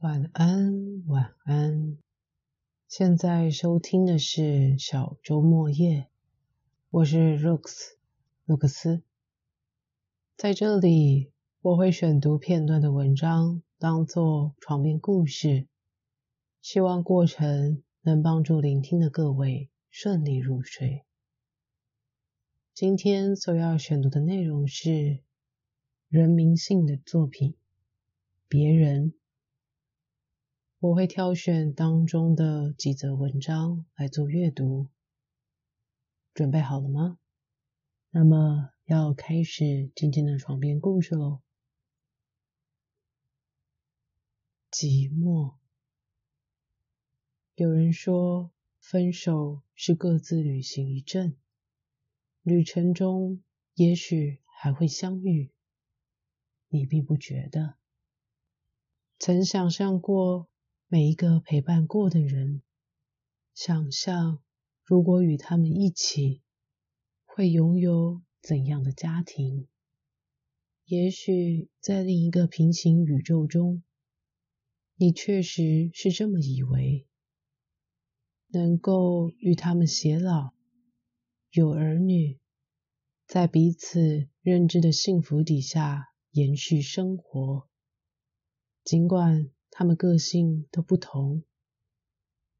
晚安，晚安。现在收听的是小周末夜，我是 Rooks 卢克斯。在这里，我会选读片段的文章，当做床边故事，希望过程能帮助聆听的各位顺利入睡。今天所要选读的内容是人民性的作品，别人。我会挑选当中的几则文章来做阅读，准备好了吗？那么要开始今天的床边故事喽。寂寞。有人说，分手是各自旅行一阵，旅程中也许还会相遇，你并不觉得。曾想象过。每一个陪伴过的人，想象如果与他们一起，会拥有怎样的家庭？也许在另一个平行宇宙中，你确实是这么以为，能够与他们偕老，有儿女，在彼此认知的幸福底下延续生活，尽管。他们个性都不同，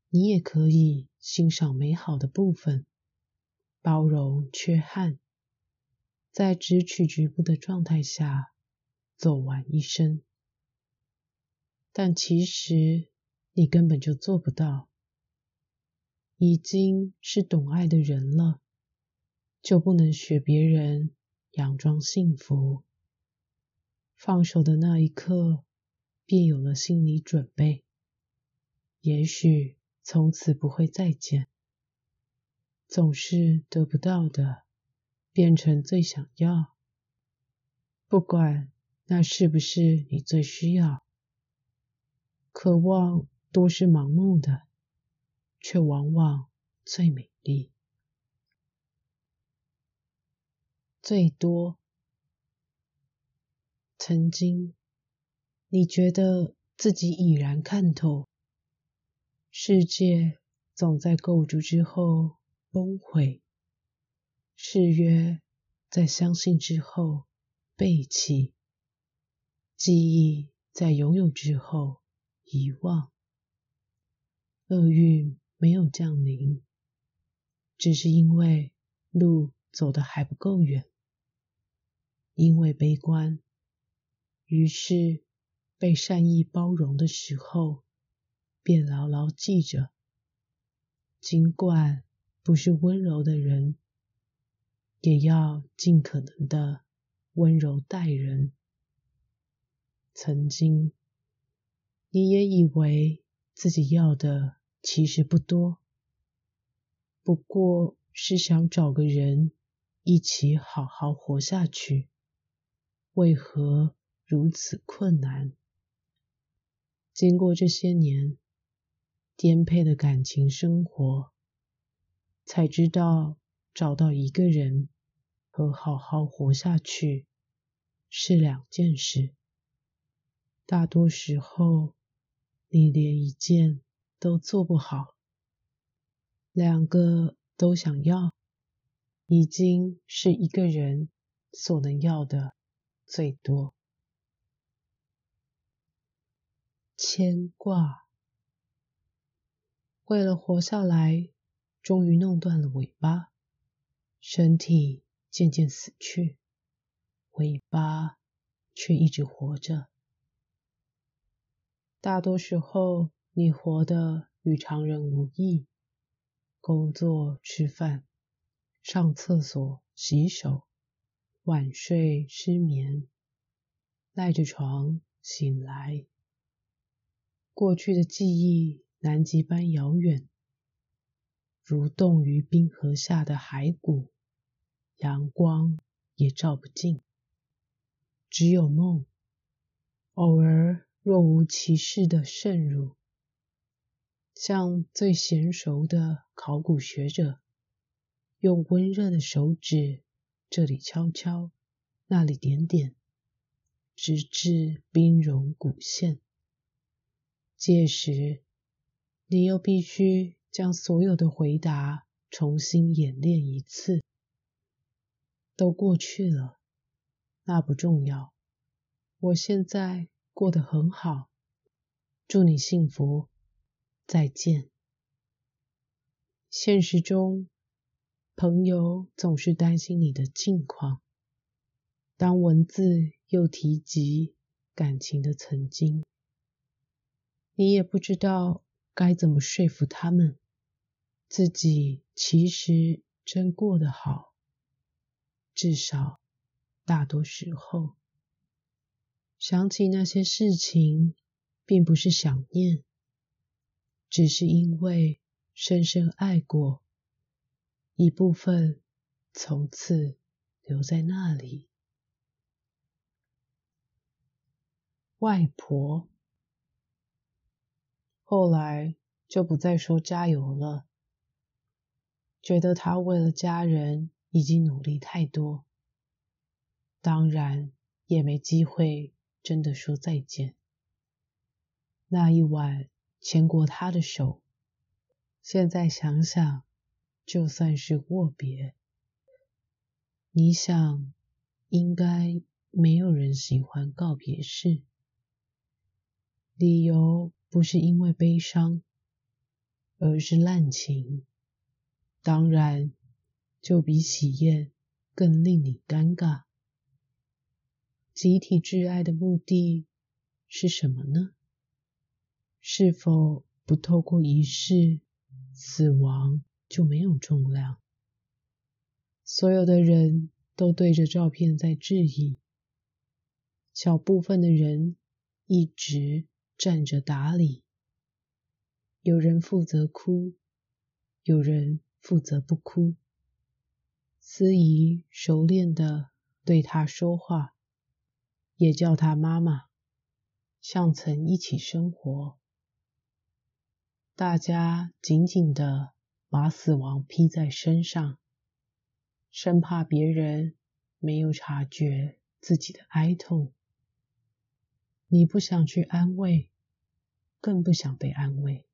你也可以欣赏美好的部分，包容缺憾，在只取局部的状态下走完一生。但其实你根本就做不到。已经是懂爱的人了，就不能学别人佯装幸福。放手的那一刻。便有了心理准备，也许从此不会再见。总是得不到的，变成最想要。不管那是不是你最需要，渴望都是盲目的，却往往最美丽。最多，曾经。你觉得自己已然看透，世界总在构筑之后崩毁，誓约在相信之后背弃，记忆在拥有之后遗忘，厄运没有降临，只是因为路走得还不够远，因为悲观，于是。被善意包容的时候，便牢牢记着。尽管不是温柔的人，也要尽可能的温柔待人。曾经，你也以为自己要的其实不多，不过是想找个人一起好好活下去。为何如此困难？经过这些年颠沛的感情生活，才知道找到一个人和好好活下去是两件事。大多时候，你连一件都做不好，两个都想要，已经是一个人所能要的最多。牵挂，为了活下来，终于弄断了尾巴，身体渐渐死去，尾巴却一直活着。大多时候，你活得与常人无异，工作、吃饭、上厕所、洗手，晚睡、失眠，赖着床醒来。过去的记忆，南极般遥远，如冻于冰河下的骸骨，阳光也照不进。只有梦，偶尔若无其事的渗入，像最娴熟的考古学者，用温热的手指，这里敲敲，那里点点，直至冰融骨线。届时，你又必须将所有的回答重新演练一次。都过去了，那不重要。我现在过得很好，祝你幸福，再见。现实中，朋友总是担心你的近况。当文字又提及感情的曾经，你也不知道该怎么说服他们，自己其实真过得好。至少，大多时候。想起那些事情，并不是想念，只是因为深深爱过，一部分从此留在那里。外婆后来就不再说加油了，觉得他为了家人已经努力太多，当然也没机会。真的说再见。那一晚牵过他的手，现在想想，就算是握别，你想，应该没有人喜欢告别式。理由不是因为悲伤，而是滥情。当然，就比喜宴更令你尴尬。集体挚爱的目的是什么呢？是否不透过仪式，死亡就没有重量？所有的人都对着照片在质疑，小部分的人一直站着打理，有人负责哭，有人负责不哭。司仪熟练的对他说话。也叫他妈妈，像曾一起生活。大家紧紧的把死亡披在身上，生怕别人没有察觉自己的哀痛。你不想去安慰，更不想被安慰，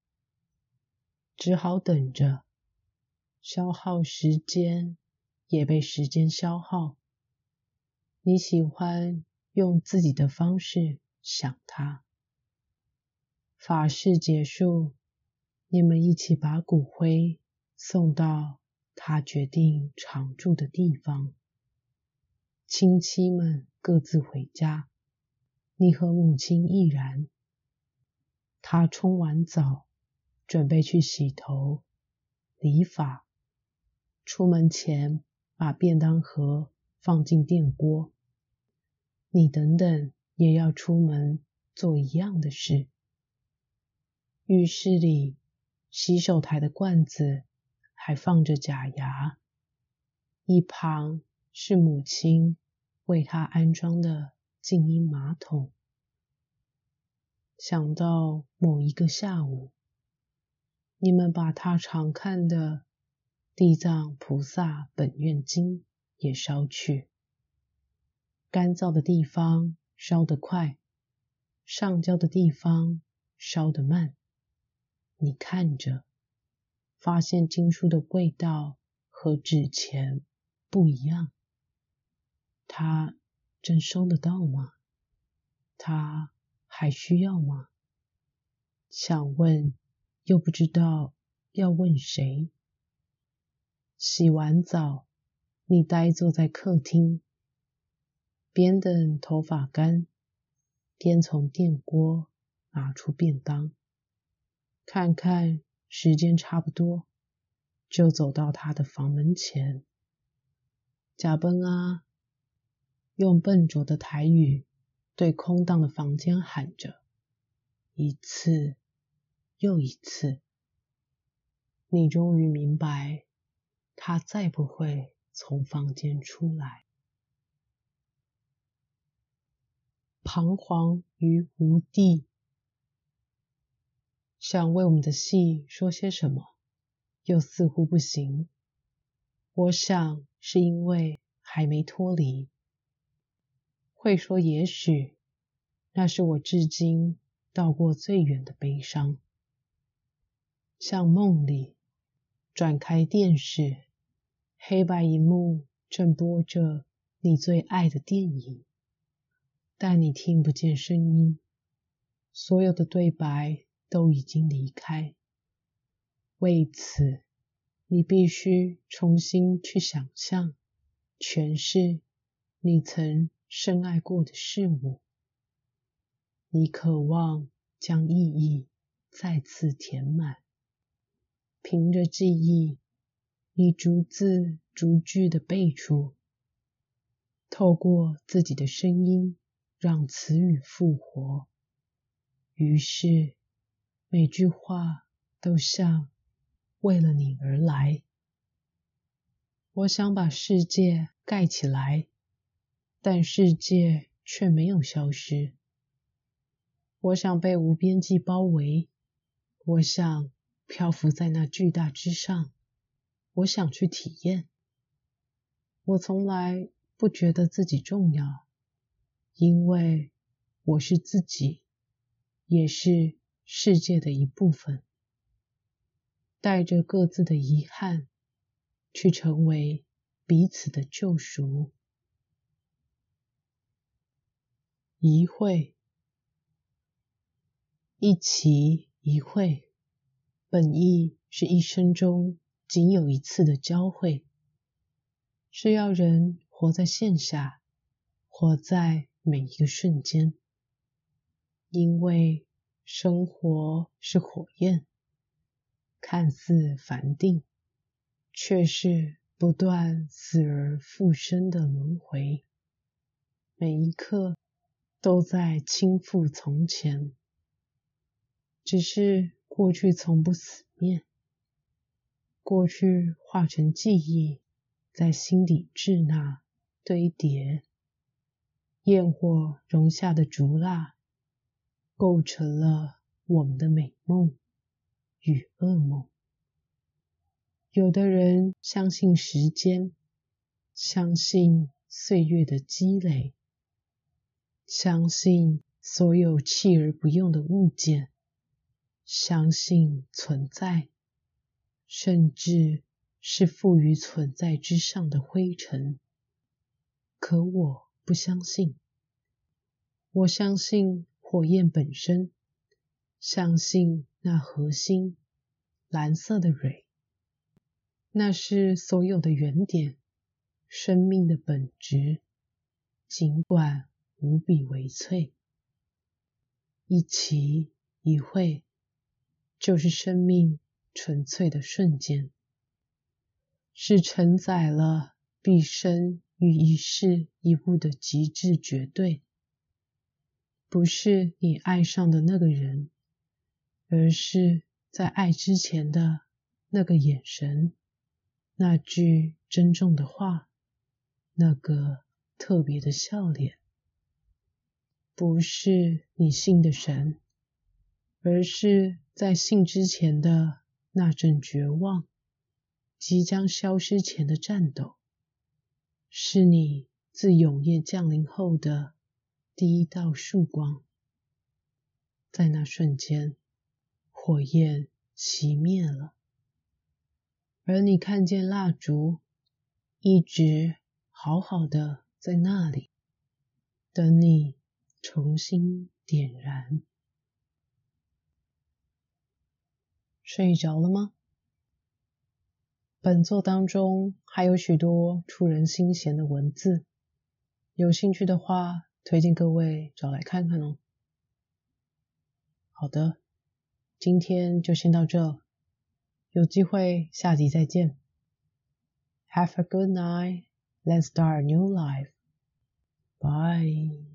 只好等着，消耗时间，也被时间消耗。你喜欢。用自己的方式想他。法事结束，你们一起把骨灰送到他决定常住的地方。亲戚们各自回家，你和母亲亦然。他冲完澡，准备去洗头、理发。出门前，把便当盒放进电锅。你等等也要出门做一样的事。浴室里洗手台的罐子还放着假牙，一旁是母亲为他安装的静音马桶。想到某一个下午，你们把他常看的《地藏菩萨本愿经》也烧去。干燥的地方烧得快，上焦的地方烧得慢。你看着，发现经书的味道和纸钱不一样。他真收得到吗？他还需要吗？想问，又不知道要问谁。洗完澡，你呆坐在客厅。边等头发干，边从电锅拿出便当，看看时间差不多，就走到他的房门前。假崩啊，用笨拙的台语对空荡的房间喊着，一次又一次。你终于明白，他再不会从房间出来。彷徨于无地，想为我们的戏说些什么，又似乎不行。我想是因为还没脱离。会说也许，那是我至今到过最远的悲伤，像梦里转开电视，黑白荧幕正播着你最爱的电影，但你听不见声音，所有的对白都已经离开。为此，你必须重新去想象、诠释你曾深爱过的事物。你渴望将意义再次填满，凭着记忆，你逐字逐句的背出，透过自己的声音让词语复活。于是，每句话都像为了你而来。我想把世界盖起来，但世界却没有消失。我想被无边际包围，我想漂浮在那巨大之上，我想去体验。我从来不觉得自己重要，因为我是自己，也是世界的一部分。带着各自的遗憾，去成为彼此的救赎。一会。一期一会，本意是一生中仅有一次的交汇，是要人活在线下，活在每一个瞬间。因为生活是火焰，看似凡定，却是不断死而复生的轮回，每一刻都在倾覆从前。只是过去从不死灭，过去化成记忆，在心底滞纳堆叠，焰火融下的烛蜡，构成了我们的美梦与噩梦。有的人相信时间，相信岁月的积累，相信所有弃而不用的物件。相信存在，甚至是赋予存在之上的灰尘。可我不相信。我相信火焰本身，相信那核心蓝色的蕊，那是所有的原点，生命的本质。尽管无比微脆，一期一会。就是生命纯粹的瞬间，是承载了毕生与一世一物的极致绝对。不是你爱上的那个人，而是在爱之前的那个眼神，那句珍重的话，那个特别的笑脸。不是你信的神，而是。在信之前的那阵绝望，即将消失前的颤抖，是你自永夜降临后的第一道曙光。在那瞬间，火焰熄灭了，而你看见蜡烛一直好好的在那里，等你重新点燃。睡着了吗？本作当中还有许多触人心弦的文字，有兴趣的话，推荐各位找来看看哦。好的，今天就先到这，有机会下集再见。Have a good night. Let's start a new life. Bye.